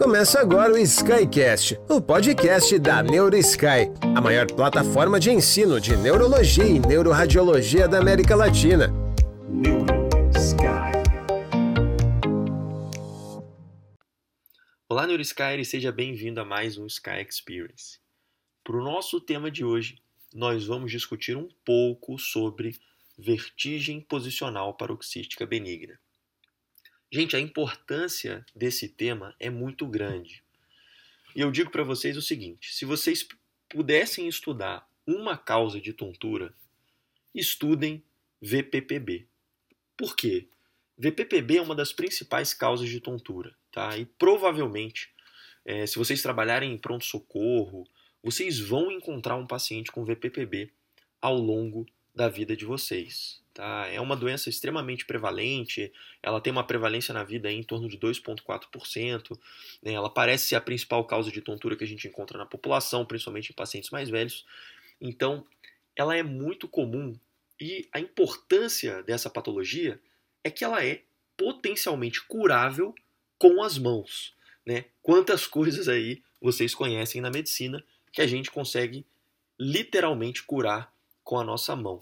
Começa agora o Skycast, o podcast da NeuroSky, a maior plataforma de ensino de neurologia e neuroradiologia da América Latina. Olá, NeuroSky, e seja bem-vindo a mais um Sky Experience. Para o nosso tema de hoje, nós vamos discutir um pouco sobre vertigem posicional paroxística benigna. Gente, a importância desse tema é muito grande. E eu digo para vocês o seguinte: se vocês pudessem estudar uma causa de tontura, estudem VPPB. Por quê? VPPB é uma das principais causas de tontura, tá? E provavelmente, é, se vocês trabalharem em pronto-socorro, vocês vão encontrar um paciente com VPPB ao longo da vida de vocês. Tá? É uma doença extremamente prevalente, ela tem uma prevalência na vida em torno de 2,4%. Né? Ela parece ser a principal causa de tontura que a gente encontra na população, principalmente em pacientes mais velhos. Então, ela é muito comum e a importância dessa patologia é que ela é potencialmente curável com as mãos. Né? Quantas coisas aí vocês conhecem na medicina que a gente consegue literalmente curar com a nossa mão.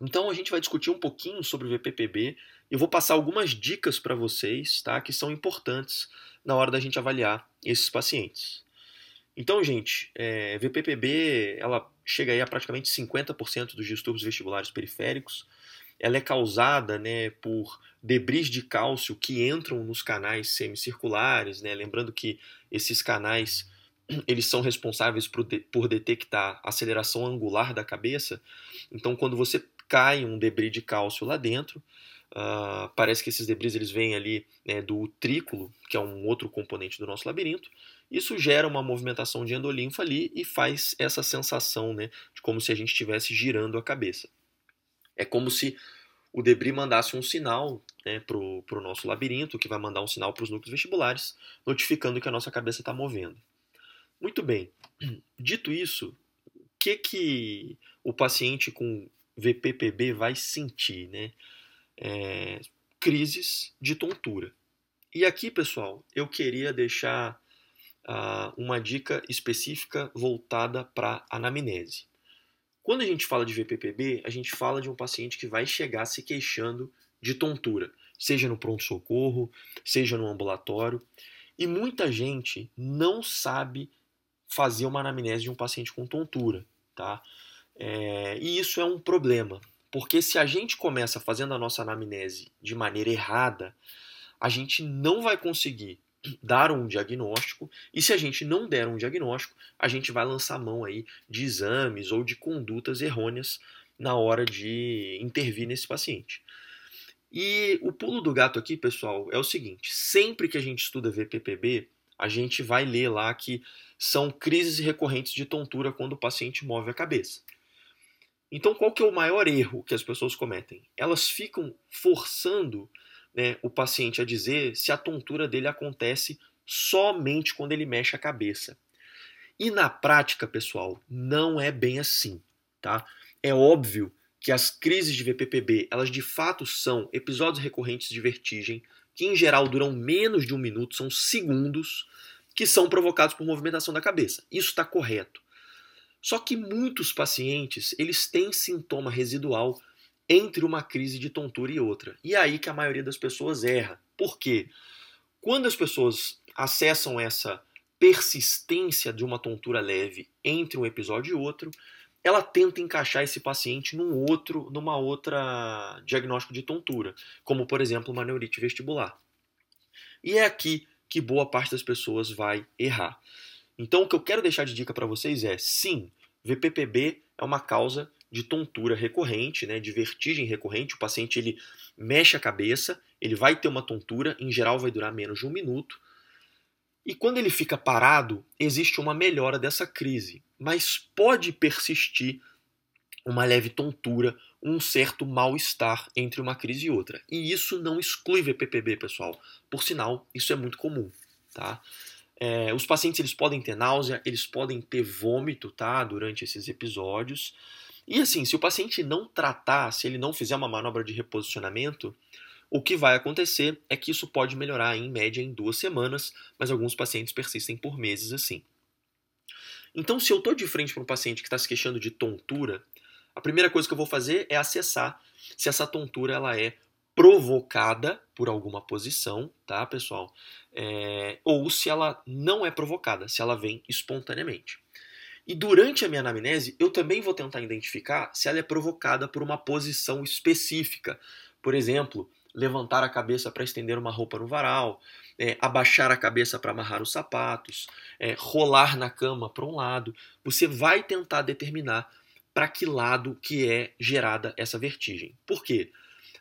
Então a gente vai discutir um pouquinho sobre o VPPB. Eu vou passar algumas dicas para vocês, tá? Que são importantes na hora da gente avaliar esses pacientes. Então, gente, é, VPPB ela chega aí a praticamente 50% dos distúrbios vestibulares periféricos. Ela é causada né, por debris de cálcio que entram nos canais semicirculares, né? Lembrando que esses canais eles são responsáveis por, de, por detectar aceleração angular da cabeça. Então, quando você cai um debris de cálcio lá dentro. Uh, parece que esses debris eles vêm ali né, do utrículo, que é um outro componente do nosso labirinto. Isso gera uma movimentação de endolinfa ali e faz essa sensação né, de como se a gente estivesse girando a cabeça. É como se o debris mandasse um sinal né, para o nosso labirinto, que vai mandar um sinal para os núcleos vestibulares, notificando que a nossa cabeça está movendo. Muito bem. Dito isso, o que, que o paciente com VPPB vai sentir, né? É, crises de tontura. E aqui, pessoal, eu queria deixar uh, uma dica específica voltada para anamnese. Quando a gente fala de VPPB, a gente fala de um paciente que vai chegar se queixando de tontura, seja no pronto-socorro, seja no ambulatório. E muita gente não sabe fazer uma anamnese de um paciente com tontura, tá? É, e isso é um problema, porque se a gente começa fazendo a nossa anamnese de maneira errada, a gente não vai conseguir dar um diagnóstico, e se a gente não der um diagnóstico, a gente vai lançar mão aí de exames ou de condutas errôneas na hora de intervir nesse paciente. E o pulo do gato aqui, pessoal, é o seguinte: sempre que a gente estuda VPPB, a gente vai ler lá que são crises recorrentes de tontura quando o paciente move a cabeça. Então, qual que é o maior erro que as pessoas cometem? Elas ficam forçando né, o paciente a dizer se a tontura dele acontece somente quando ele mexe a cabeça. E na prática, pessoal, não é bem assim, tá? É óbvio que as crises de VPPB, elas de fato são episódios recorrentes de vertigem, que em geral duram menos de um minuto, são segundos, que são provocados por movimentação da cabeça. Isso está correto. Só que muitos pacientes, eles têm sintoma residual entre uma crise de tontura e outra. E é aí que a maioria das pessoas erra. Por quê? Quando as pessoas acessam essa persistência de uma tontura leve entre um episódio e outro, ela tenta encaixar esse paciente num outro, numa outra diagnóstico de tontura, como por exemplo uma neurite vestibular. E é aqui que boa parte das pessoas vai errar. Então, o que eu quero deixar de dica para vocês é: sim, VPPB é uma causa de tontura recorrente, né, de vertigem recorrente. O paciente ele mexe a cabeça, ele vai ter uma tontura, em geral vai durar menos de um minuto. E quando ele fica parado, existe uma melhora dessa crise, mas pode persistir uma leve tontura, um certo mal-estar entre uma crise e outra. E isso não exclui VPPB, pessoal. Por sinal, isso é muito comum, tá? É, os pacientes eles podem ter náusea, eles podem ter vômito, tá? Durante esses episódios. E assim, se o paciente não tratar, se ele não fizer uma manobra de reposicionamento, O que vai acontecer é que isso pode melhorar em média em duas semanas, mas alguns pacientes persistem por meses assim. Então, se eu estou de frente para um paciente que está se queixando de tontura, a primeira coisa que eu vou fazer é acessar se essa tontura ela é provocada por alguma posição, tá, pessoal? É, ou se ela não é provocada, se ela vem espontaneamente. E durante a minha anamnese, eu também vou tentar identificar se ela é provocada por uma posição específica. Por exemplo, levantar a cabeça para estender uma roupa no varal, é, abaixar a cabeça para amarrar os sapatos, é, rolar na cama para um lado. Você vai tentar determinar para que lado que é gerada essa vertigem. Por quê?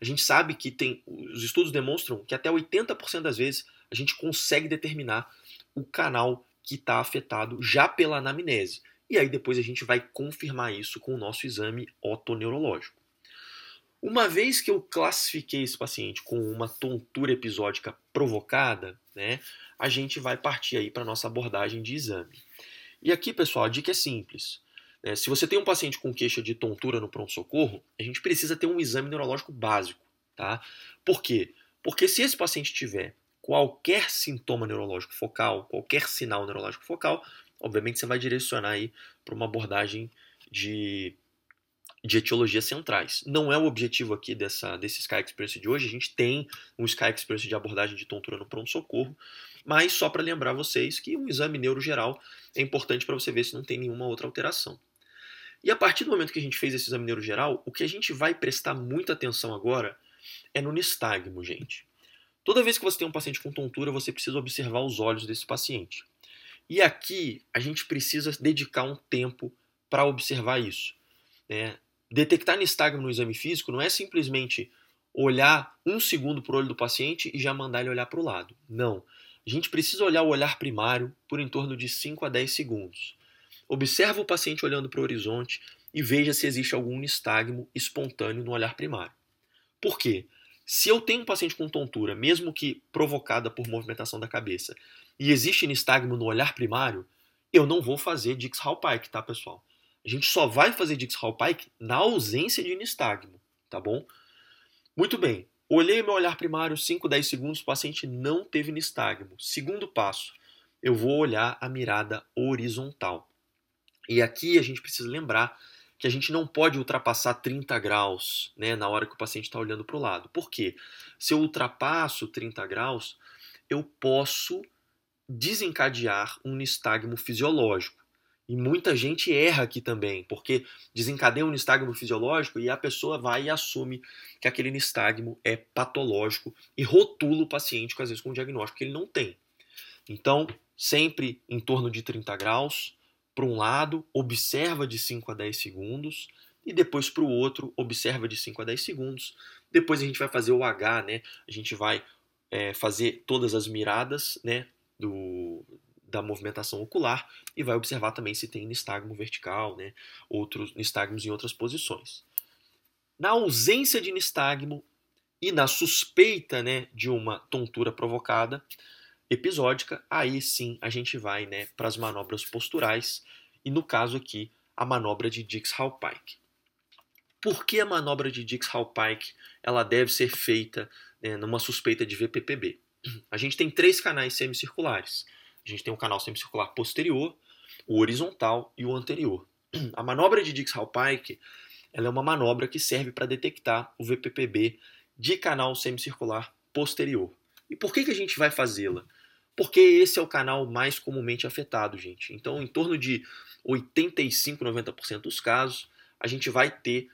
A gente sabe que tem, os estudos demonstram que até 80% das vezes a gente consegue determinar o canal que está afetado já pela anamnese. E aí depois a gente vai confirmar isso com o nosso exame otoneurológico. Uma vez que eu classifiquei esse paciente com uma tontura episódica provocada, né, a gente vai partir aí para nossa abordagem de exame. E aqui, pessoal, a dica é simples. Né, se você tem um paciente com queixa de tontura no pronto-socorro, a gente precisa ter um exame neurológico básico. Tá? Por quê? Porque se esse paciente tiver qualquer sintoma neurológico focal, qualquer sinal neurológico focal, obviamente você vai direcionar aí para uma abordagem de de etiologias centrais. Não é o objetivo aqui dessa, desse Sky Experience de hoje, a gente tem um Sky Experience de abordagem de tontura no pronto-socorro, mas só para lembrar vocês que um exame neurogeral é importante para você ver se não tem nenhuma outra alteração. E a partir do momento que a gente fez esse exame neurogeral, o que a gente vai prestar muita atenção agora é no nistagmo, gente. Toda vez que você tem um paciente com tontura, você precisa observar os olhos desse paciente. E aqui a gente precisa dedicar um tempo para observar isso. Né? detectar nistagmo no exame físico não é simplesmente olhar um segundo para o olho do paciente e já mandar ele olhar para o lado. Não. A gente precisa olhar o olhar primário por em torno de 5 a 10 segundos. Observa o paciente olhando para o horizonte e veja se existe algum nistagmo espontâneo no olhar primário. Por quê? Se eu tenho um paciente com tontura, mesmo que provocada por movimentação da cabeça, e existe nistagmo no olhar primário, eu não vou fazer Dix-Hallpike, tá, pessoal? A gente só vai fazer Dix-Hallpike na ausência de nistagmo, tá bom? Muito bem. Olhei meu olhar primário 5, 10 segundos, o paciente não teve nistagmo. Segundo passo, eu vou olhar a mirada horizontal. E aqui a gente precisa lembrar que a gente não pode ultrapassar 30 graus né, na hora que o paciente está olhando para o lado. Por quê? Se eu ultrapasso 30 graus, eu posso desencadear um nistagmo fisiológico. E muita gente erra aqui também, porque desencadeia um nistagmo fisiológico e a pessoa vai e assume que aquele nistagmo é patológico e rotula o paciente, às vezes, com um diagnóstico que ele não tem. Então, sempre em torno de 30 graus, para um lado, observa de 5 a 10 segundos, e depois para o outro, observa de 5 a 10 segundos. Depois a gente vai fazer o H, né? A gente vai é, fazer todas as miradas né, do, da movimentação ocular e vai observar também se tem nistagmo vertical, né, outros nistagmos em outras posições. Na ausência de nistagmo e na suspeita né, de uma tontura provocada episódica, aí sim a gente vai né, para as manobras posturais e no caso aqui a manobra de Dix-Hallpike. Por que a manobra de Dix-Hallpike ela deve ser feita né, numa suspeita de VPPB? A gente tem três canais semicirculares a gente tem um canal semicircular posterior, o horizontal e o anterior. A manobra de Dix-Hallpike ela é uma manobra que serve para detectar o VPPB de canal semicircular posterior. E por que, que a gente vai fazê-la? Porque esse é o canal mais comumente afetado, gente. Então, em torno de 85, 90% dos casos, a gente vai ter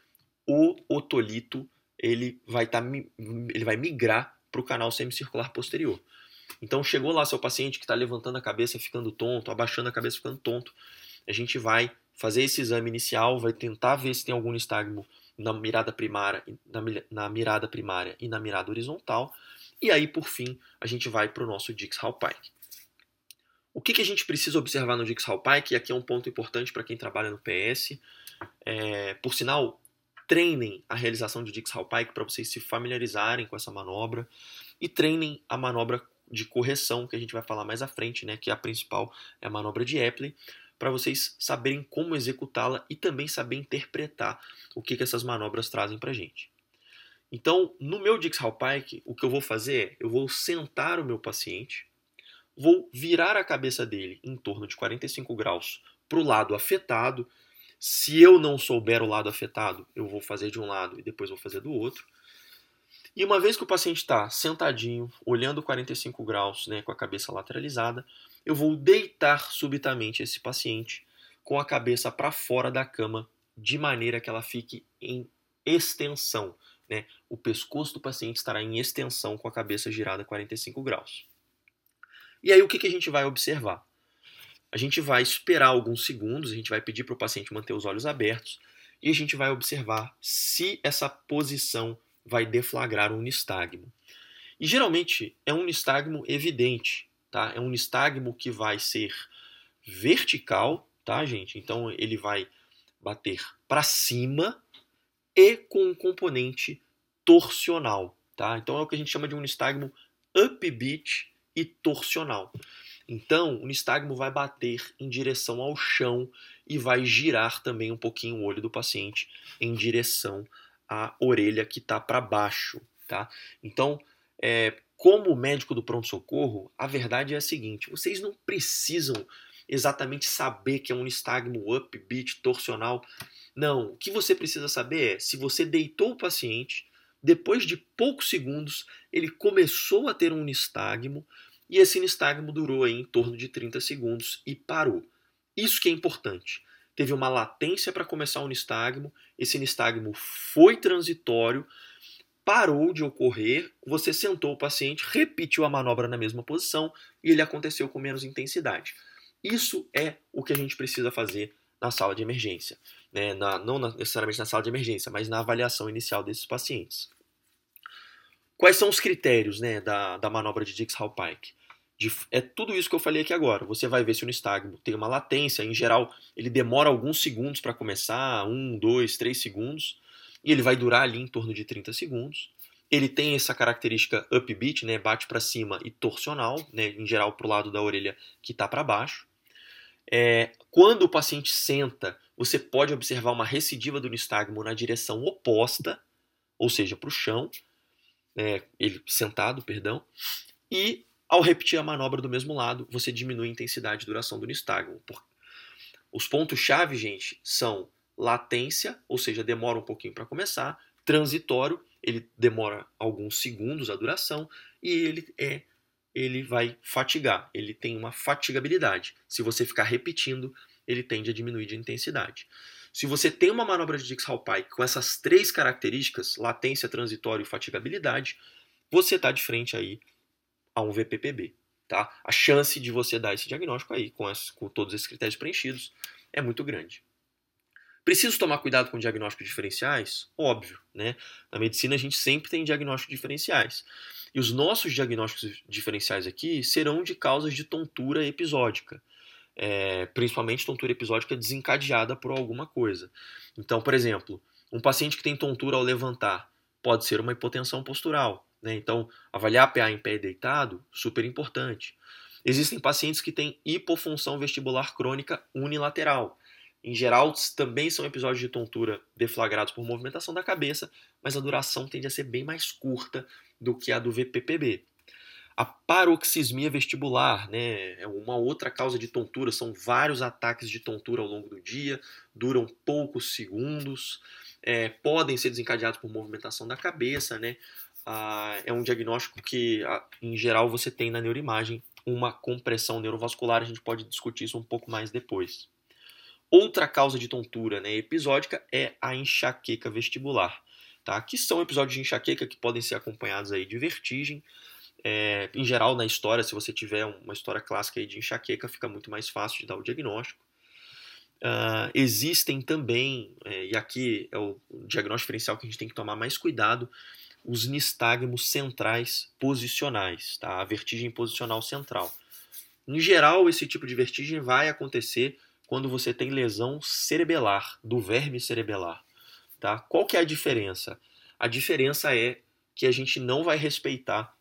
o otolito, ele vai, tá, ele vai migrar para o canal semicircular posterior. Então chegou lá seu paciente que está levantando a cabeça ficando tonto, abaixando a cabeça ficando tonto. A gente vai fazer esse exame inicial, vai tentar ver se tem algum nistagmo na mirada primária, na, na mirada primária e na mirada horizontal. E aí, por fim, a gente vai para o nosso Dix-Hallpike. O que, que, a gente precisa observar no Dix-Hallpike? E aqui é um ponto importante para quem trabalha no PS. É, por sinal, treinem a realização de Dix-Hallpike para vocês se familiarizarem com essa manobra e treinem a manobra de correção, que a gente vai falar mais à frente, né, que a principal é a manobra de Epley, para vocês saberem como executá-la e também saber interpretar o que, que essas manobras trazem para a gente. Então, no meu Dix-Hallpike, o que eu vou fazer é, eu vou sentar o meu paciente, vou virar a cabeça dele em torno de 45 graus para o lado afetado. Se eu não souber o lado afetado, eu vou fazer de um lado e depois vou fazer do outro. E uma vez que o paciente está sentadinho, olhando 45 graus, né, com a cabeça lateralizada, eu vou deitar subitamente esse paciente com a cabeça para fora da cama, de maneira que ela fique em extensão. Né? O pescoço do paciente estará em extensão com a cabeça girada 45 graus. E aí o que, que a gente vai observar? A gente vai esperar alguns segundos, a gente vai pedir para o paciente manter os olhos abertos e a gente vai observar se essa posição vai deflagrar um nistagmo. E geralmente é um nistagmo evidente, tá? É um nistagmo que vai ser vertical, tá, gente? Então ele vai bater para cima e com um componente torsional, tá? Então é o que a gente chama de um nistagmo upbeat e torsional. Então, o nistagmo vai bater em direção ao chão e vai girar também um pouquinho o olho do paciente em direção à orelha que está para baixo, tá? Então, é, como médico do pronto-socorro, a verdade é a seguinte: vocês não precisam exatamente saber que é um nistagmo upbeat torsional. Não, o que você precisa saber é se você deitou o paciente, depois de poucos segundos, ele começou a ter um nistagmo e esse nistagmo durou aí em torno de 30 segundos e parou. Isso que é importante. Teve uma latência para começar o nistagmo, esse nistagmo foi transitório, parou de ocorrer, você sentou o paciente, repetiu a manobra na mesma posição e ele aconteceu com menos intensidade. Isso é o que a gente precisa fazer na sala de emergência. Né? Na, não necessariamente na sala de emergência, mas na avaliação inicial desses pacientes. Quais são os critérios né, da, da manobra de Dix-Hallpike? é tudo isso que eu falei aqui agora. Você vai ver se o nistagmo tem uma latência. Em geral, ele demora alguns segundos para começar, um, dois, três segundos, e ele vai durar ali em torno de 30 segundos. Ele tem essa característica upbeat, né, bate para cima e torsional, né, em geral para o lado da orelha que está para baixo. É, quando o paciente senta, você pode observar uma recidiva do nistagmo na direção oposta, ou seja, para o chão, é, ele sentado, perdão, e ao repetir a manobra do mesmo lado, você diminui a intensidade e duração do nistagmo. Os pontos-chave, gente, são latência, ou seja, demora um pouquinho para começar, transitório, ele demora alguns segundos a duração e ele é ele vai fatigar, ele tem uma fatigabilidade. Se você ficar repetindo, ele tende a diminuir de intensidade. Se você tem uma manobra de Dix-Hallpike com essas três características, latência, transitório e fatigabilidade, você está de frente aí a um VPPB. Tá? A chance de você dar esse diagnóstico aí, com, as, com todos esses critérios preenchidos, é muito grande. Preciso tomar cuidado com diagnósticos diferenciais? Óbvio, né? Na medicina a gente sempre tem diagnósticos diferenciais. E os nossos diagnósticos diferenciais aqui serão de causas de tontura episódica é, principalmente tontura episódica desencadeada por alguma coisa. Então, por exemplo, um paciente que tem tontura ao levantar pode ser uma hipotensão postural. Né? Então, avaliar PA em pé deitado, super importante. Existem pacientes que têm hipofunção vestibular crônica unilateral. Em geral, também são episódios de tontura deflagrados por movimentação da cabeça, mas a duração tende a ser bem mais curta do que a do VPPB. A paroxismia vestibular, né, é uma outra causa de tontura, são vários ataques de tontura ao longo do dia, duram poucos segundos, é, podem ser desencadeados por movimentação da cabeça, né? Ah, é um diagnóstico que, em geral, você tem na neuroimagem uma compressão neurovascular, a gente pode discutir isso um pouco mais depois. Outra causa de tontura né, episódica é a enxaqueca vestibular, tá? que são episódios de enxaqueca que podem ser acompanhados aí de vertigem, é, em geral, na história, se você tiver uma história clássica de enxaqueca, fica muito mais fácil de dar o diagnóstico. Uh, existem também, é, e aqui é o diagnóstico diferencial que a gente tem que tomar mais cuidado, os nistagmos centrais posicionais, tá? a vertigem posicional central. Em geral, esse tipo de vertigem vai acontecer quando você tem lesão cerebelar, do verme cerebelar. Tá? Qual que é a diferença? A diferença é que a gente não vai respeitar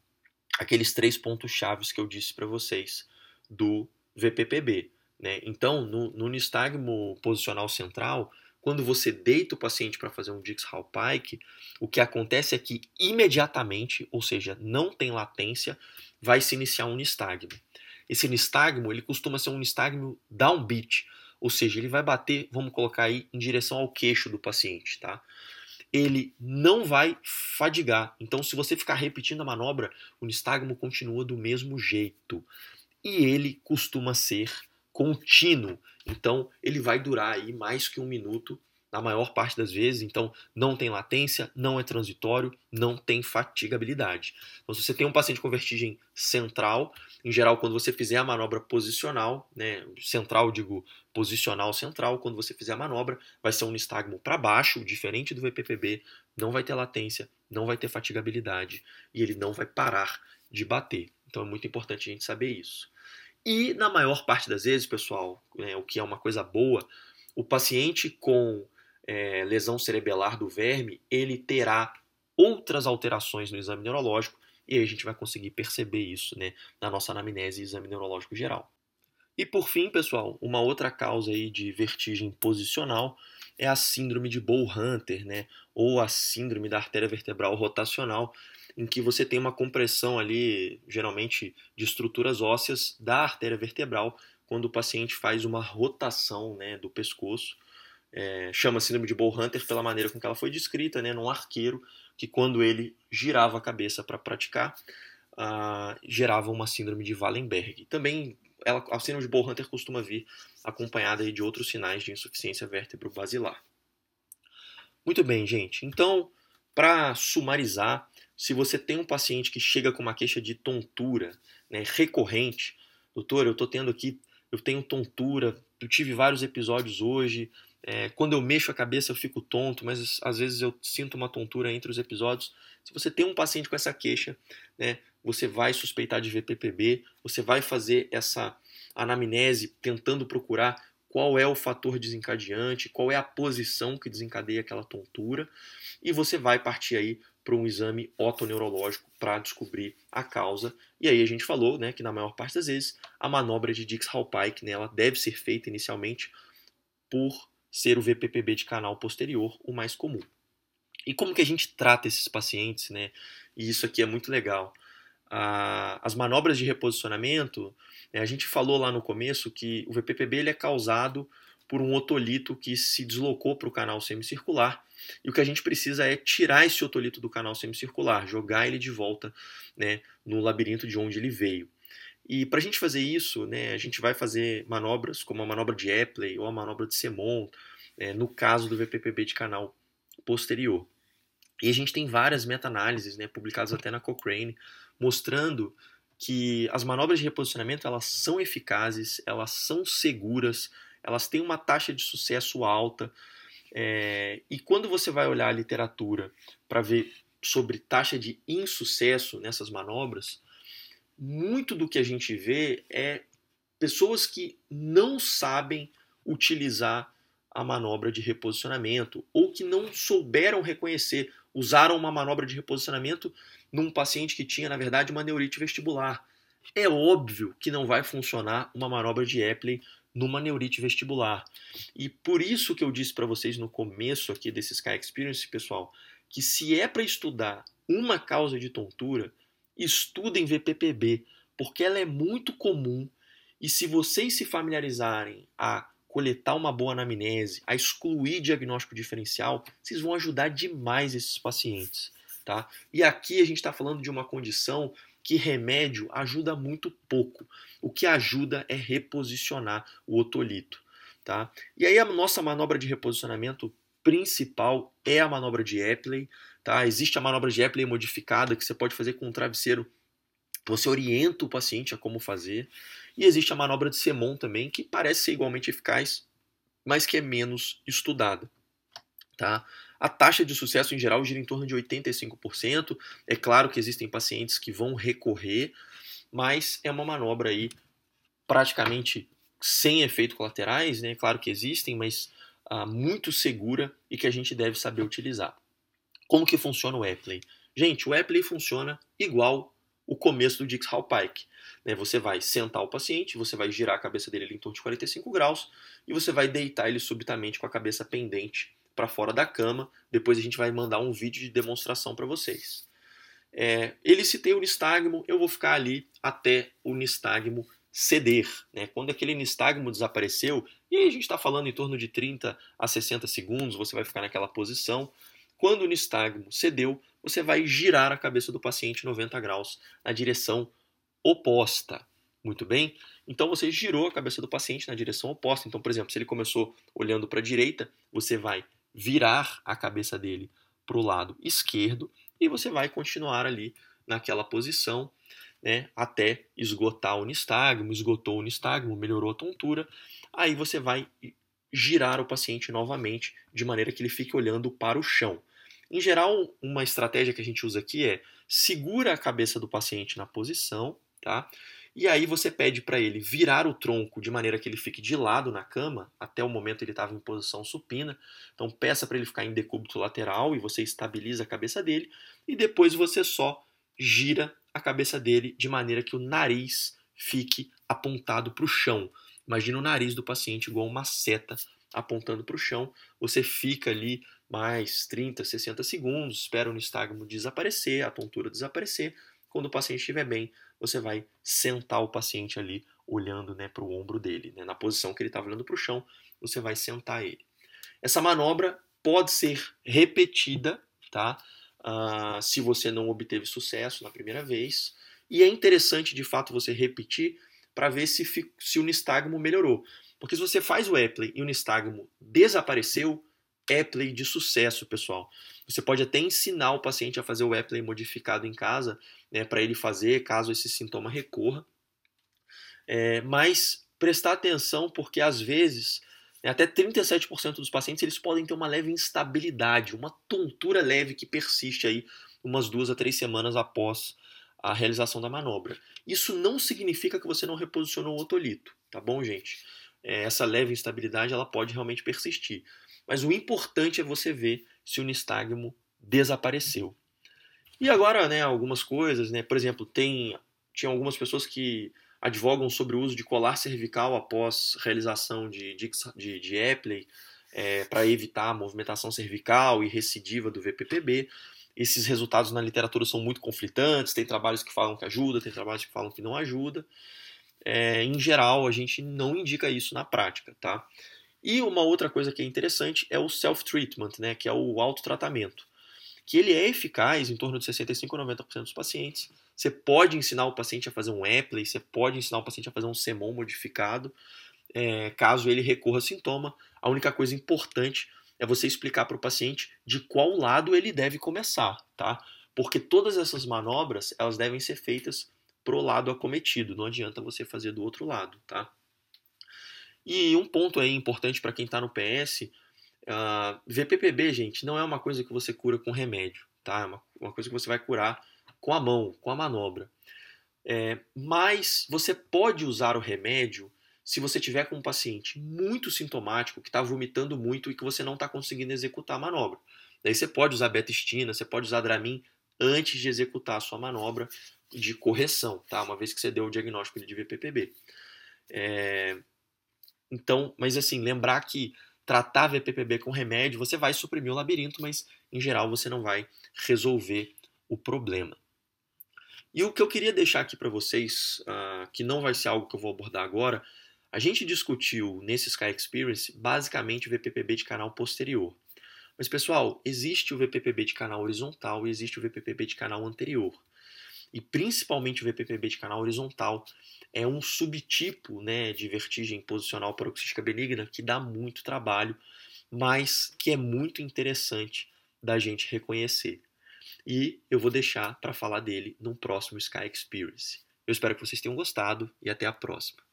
aqueles três pontos chaves que eu disse para vocês do VPPB. Né? Então, no, no nistagmo posicional central, quando você deita o paciente para fazer um Dix-Hallpike, o que acontece é que imediatamente, ou seja, não tem latência, vai se iniciar um nistagmo. Esse nistagmo, ele costuma ser um nistagmo downbeat, ou seja, ele vai bater, vamos colocar aí, em direção ao queixo do paciente, tá? Ele não vai fadigar. Então, se você ficar repetindo a manobra, o nistagmo continua do mesmo jeito. E ele costuma ser contínuo. Então, ele vai durar aí mais que um minuto na maior parte das vezes, então não tem latência, não é transitório, não tem fatigabilidade. Então, se você tem um paciente com vertigem central, em geral, quando você fizer a manobra posicional, né, central, digo posicional central, quando você fizer a manobra, vai ser um nistagmo para baixo, diferente do VPPB, não vai ter latência, não vai ter fatigabilidade e ele não vai parar de bater. Então é muito importante a gente saber isso. E na maior parte das vezes, pessoal, né, o que é uma coisa boa, o paciente com é, lesão cerebelar do verme, ele terá outras alterações no exame neurológico e aí a gente vai conseguir perceber isso né, na nossa anamnese e exame neurológico geral. E por fim, pessoal, uma outra causa aí de vertigem posicional é a síndrome de Bow-Hunter, né, ou a síndrome da artéria vertebral rotacional, em que você tem uma compressão ali, geralmente de estruturas ósseas da artéria vertebral, quando o paciente faz uma rotação né, do pescoço é, chama síndrome de Bull-Hunter pela maneira com que ela foi descrita, né, num arqueiro que quando ele girava a cabeça para praticar, uh, gerava uma síndrome de Wallenberg. Também ela, a síndrome de Bull-Hunter costuma vir acompanhada de outros sinais de insuficiência vértebro-basilar. Muito bem, gente. Então, para sumarizar, se você tem um paciente que chega com uma queixa de tontura né, recorrente, doutor, eu estou tendo aqui, eu tenho tontura, eu tive vários episódios hoje, é, quando eu mexo a cabeça eu fico tonto, mas às vezes eu sinto uma tontura entre os episódios. Se você tem um paciente com essa queixa, né, você vai suspeitar de VPPB, você vai fazer essa anamnese tentando procurar qual é o fator desencadeante, qual é a posição que desencadeia aquela tontura, e você vai partir aí para um exame otoneurológico para descobrir a causa. E aí a gente falou né, que na maior parte das vezes a manobra de Dix-Hallpike né, ela deve ser feita inicialmente por ser o VPPB de canal posterior o mais comum. E como que a gente trata esses pacientes, né? E isso aqui é muito legal. Ah, as manobras de reposicionamento, né, a gente falou lá no começo que o VPPB ele é causado por um otolito que se deslocou para o canal semicircular e o que a gente precisa é tirar esse otolito do canal semicircular, jogar ele de volta né, no labirinto de onde ele veio. E para a gente fazer isso, né, a gente vai fazer manobras como a manobra de Epley ou a manobra de Semon, é, no caso do VPPB de canal posterior. E a gente tem várias meta-análises né, publicadas até na Cochrane, mostrando que as manobras de reposicionamento elas são eficazes, elas são seguras, elas têm uma taxa de sucesso alta. É, e quando você vai olhar a literatura para ver sobre taxa de insucesso nessas manobras, muito do que a gente vê é pessoas que não sabem utilizar a manobra de reposicionamento ou que não souberam reconhecer, usaram uma manobra de reposicionamento num paciente que tinha, na verdade, uma neurite vestibular. É óbvio que não vai funcionar uma manobra de Epley numa neurite vestibular. E por isso que eu disse para vocês no começo aqui desse Sky Experience, pessoal, que se é para estudar uma causa de tontura, estudem VPPB, porque ela é muito comum e se vocês se familiarizarem a coletar uma boa anamnese, a excluir diagnóstico diferencial, vocês vão ajudar demais esses pacientes. Tá? E aqui a gente está falando de uma condição que remédio ajuda muito pouco. O que ajuda é reposicionar o otolito. Tá? E aí a nossa manobra de reposicionamento principal é a manobra de Epley. Tá? Existe a manobra de Epley modificada que você pode fazer com um travesseiro. Você orienta o paciente a como fazer. E existe a manobra de Semon também, que parece ser igualmente eficaz, mas que é menos estudada. Tá? A taxa de sucesso em geral gira em torno de 85%. É claro que existem pacientes que vão recorrer, mas é uma manobra aí praticamente sem efeitos colaterais, né? Claro que existem, mas ah, muito segura e que a gente deve saber utilizar. Como que funciona o Epley? Gente, o Epley funciona igual o começo do Dix Pike. Né? Você vai sentar o paciente, você vai girar a cabeça dele em torno de 45 graus e você vai deitar ele subitamente com a cabeça pendente para fora da cama. Depois a gente vai mandar um vídeo de demonstração para vocês. É, ele se tem o nistagmo, eu vou ficar ali até o nistagmo ceder. Né? Quando aquele nistagmo desapareceu, e a gente está falando em torno de 30 a 60 segundos, você vai ficar naquela posição. Quando o nistagmo cedeu, você vai girar a cabeça do paciente 90 graus na direção oposta. Muito bem? Então você girou a cabeça do paciente na direção oposta. Então, por exemplo, se ele começou olhando para a direita, você vai virar a cabeça dele para o lado esquerdo e você vai continuar ali naquela posição né, até esgotar o nistagmo, esgotou o nistagmo, melhorou a tontura, aí você vai girar o paciente novamente de maneira que ele fique olhando para o chão. Em geral, uma estratégia que a gente usa aqui é segura a cabeça do paciente na posição, tá? E aí você pede para ele virar o tronco de maneira que ele fique de lado na cama, até o momento ele estava em posição supina. Então peça para ele ficar em decúbito lateral e você estabiliza a cabeça dele e depois você só gira a cabeça dele de maneira que o nariz fique apontado para o chão. Imagina o nariz do paciente igual uma seta apontando para o chão. Você fica ali mais 30, 60 segundos, espera o nistagmo desaparecer, a tontura desaparecer. Quando o paciente estiver bem, você vai sentar o paciente ali olhando né, para o ombro dele. Né? Na posição que ele estava olhando para o chão, você vai sentar ele. Essa manobra pode ser repetida, tá? Uh, se você não obteve sucesso na primeira vez. E é interessante, de fato, você repetir para ver se, se o nistagmo melhorou. Porque se você faz o Epley e o nistagmo desapareceu, Epley de sucesso, pessoal. Você pode até ensinar o paciente a fazer o Epley modificado em casa, né, para ele fazer caso esse sintoma recorra. É, mas prestar atenção porque às vezes né, até 37% dos pacientes eles podem ter uma leve instabilidade, uma tontura leve que persiste aí umas duas a três semanas após a realização da manobra. Isso não significa que você não reposicionou o otolito, tá bom, gente? É, essa leve instabilidade ela pode realmente persistir. Mas o importante é você ver se o nistagmo desapareceu. E agora, né, algumas coisas, né, por exemplo, tem tinha algumas pessoas que advogam sobre o uso de colar cervical após realização de, de, de, Epley é, para evitar a movimentação cervical e recidiva do VPPB. Esses resultados na literatura são muito conflitantes, tem trabalhos que falam que ajuda, tem trabalhos que falam que não ajuda. É, em geral, a gente não indica isso na prática, tá? E uma outra coisa que é interessante é o self-treatment, né, que é o autotratamento, que ele é eficaz em torno de 65 a 90% dos pacientes. Você pode ensinar o paciente a fazer um Epley, você pode ensinar o paciente a fazer um SEMON modificado, é, caso ele recorra a sintoma. A única coisa importante é você explicar para o paciente de qual lado ele deve começar, tá? Porque todas essas manobras, elas devem ser feitas pro lado acometido, não adianta você fazer do outro lado, tá? E um ponto aí importante para quem está no PS, uh, ah, VPPB, gente, não é uma coisa que você cura com remédio, tá? É uma, uma coisa que você vai curar com a mão, com a manobra. É, mas você pode usar o remédio se você tiver com um paciente muito sintomático, que está vomitando muito e que você não está conseguindo executar a manobra. Daí você pode usar betistina, você pode usar Dramin antes de executar a sua manobra de correção, tá? Uma vez que você deu o diagnóstico de VPPB. É, então, mas assim, lembrar que tratar VPPB com remédio, você vai suprimir o labirinto, mas em geral você não vai resolver o problema. E o que eu queria deixar aqui para vocês, uh, que não vai ser algo que eu vou abordar agora, a gente discutiu nesse Sky Experience basicamente o VPPB de canal posterior. Mas pessoal, existe o VPPB de canal horizontal e existe o VPPB de canal anterior. E principalmente o VPPB de canal horizontal é um subtipo né, de vertigem posicional paroxística benigna que dá muito trabalho, mas que é muito interessante da gente reconhecer. E eu vou deixar para falar dele num próximo Sky Experience. Eu espero que vocês tenham gostado e até a próxima.